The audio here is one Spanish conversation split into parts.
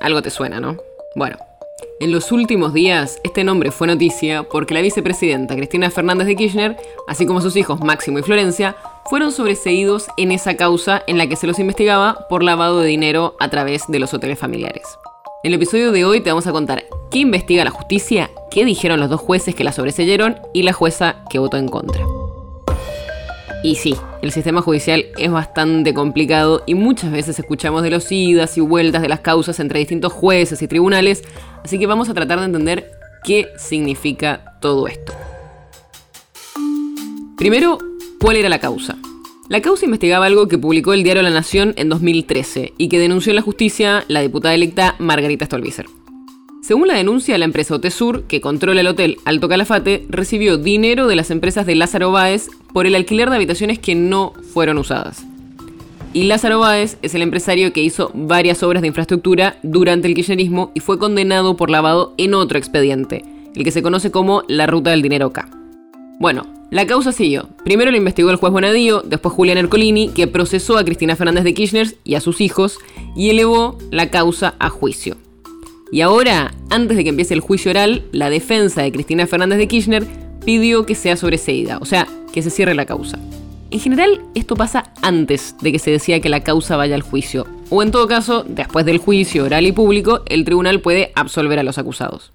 algo te suena, ¿no? Bueno, en los últimos días este nombre fue noticia porque la vicepresidenta Cristina Fernández de Kirchner, así como sus hijos Máximo y Florencia, fueron sobreseídos en esa causa en la que se los investigaba por lavado de dinero a través de los hoteles familiares. En el episodio de hoy te vamos a contar qué investiga la justicia, qué dijeron los dos jueces que la sobreseyeron y la jueza que votó en contra. Y sí, el sistema judicial es bastante complicado y muchas veces escuchamos de los idas y vueltas de las causas entre distintos jueces y tribunales, así que vamos a tratar de entender qué significa todo esto. Primero, ¿cuál era la causa? La causa investigaba algo que publicó el diario La Nación en 2013 y que denunció en la justicia la diputada electa Margarita Stolbizer. Según la denuncia, la empresa Otesur, que controla el hotel Alto Calafate, recibió dinero de las empresas de Lázaro Báez por el alquiler de habitaciones que no fueron usadas. Y Lázaro Báez es el empresario que hizo varias obras de infraestructura durante el kirchnerismo y fue condenado por lavado en otro expediente, el que se conoce como la ruta del dinero K. Bueno, la causa siguió. Primero lo investigó el juez Bonadío, después Julián Ercolini, que procesó a Cristina Fernández de Kirchner y a sus hijos y elevó la causa a juicio. Y ahora, antes de que empiece el juicio oral, la defensa de Cristina Fernández de Kirchner pidió que sea sobreseída, o sea, que se cierre la causa. En general, esto pasa antes de que se decida que la causa vaya al juicio, o en todo caso, después del juicio oral y público, el tribunal puede absolver a los acusados.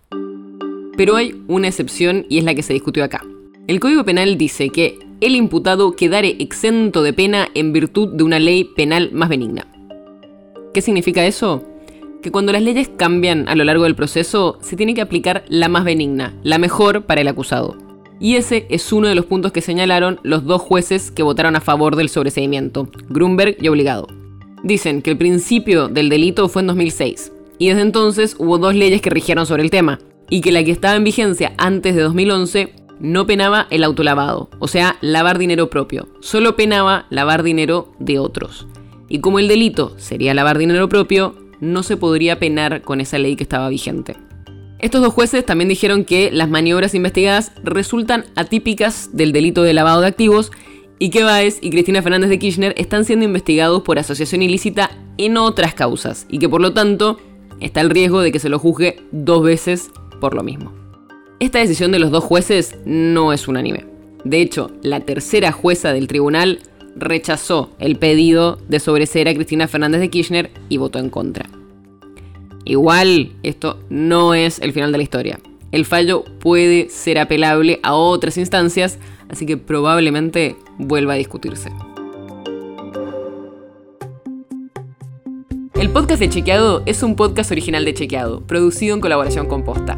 Pero hay una excepción y es la que se discutió acá. El Código Penal dice que el imputado quedare exento de pena en virtud de una ley penal más benigna. ¿Qué significa eso? Que cuando las leyes cambian a lo largo del proceso, se tiene que aplicar la más benigna, la mejor para el acusado. Y ese es uno de los puntos que señalaron los dos jueces que votaron a favor del sobreseimiento, Grunberg y Obligado. Dicen que el principio del delito fue en 2006, y desde entonces hubo dos leyes que rigieron sobre el tema, y que la que estaba en vigencia antes de 2011 no penaba el autolavado, o sea, lavar dinero propio, solo penaba lavar dinero de otros. Y como el delito sería lavar dinero propio, no se podría penar con esa ley que estaba vigente. Estos dos jueces también dijeron que las maniobras investigadas resultan atípicas del delito de lavado de activos y que Baez y Cristina Fernández de Kirchner están siendo investigados por asociación ilícita en otras causas y que por lo tanto está el riesgo de que se lo juzgue dos veces por lo mismo. Esta decisión de los dos jueces no es unánime. De hecho, la tercera jueza del tribunal rechazó el pedido de sobreseer a Cristina Fernández de Kirchner y votó en contra. Igual, esto no es el final de la historia. El fallo puede ser apelable a otras instancias, así que probablemente vuelva a discutirse. El podcast de Chequeado es un podcast original de Chequeado, producido en colaboración con Posta.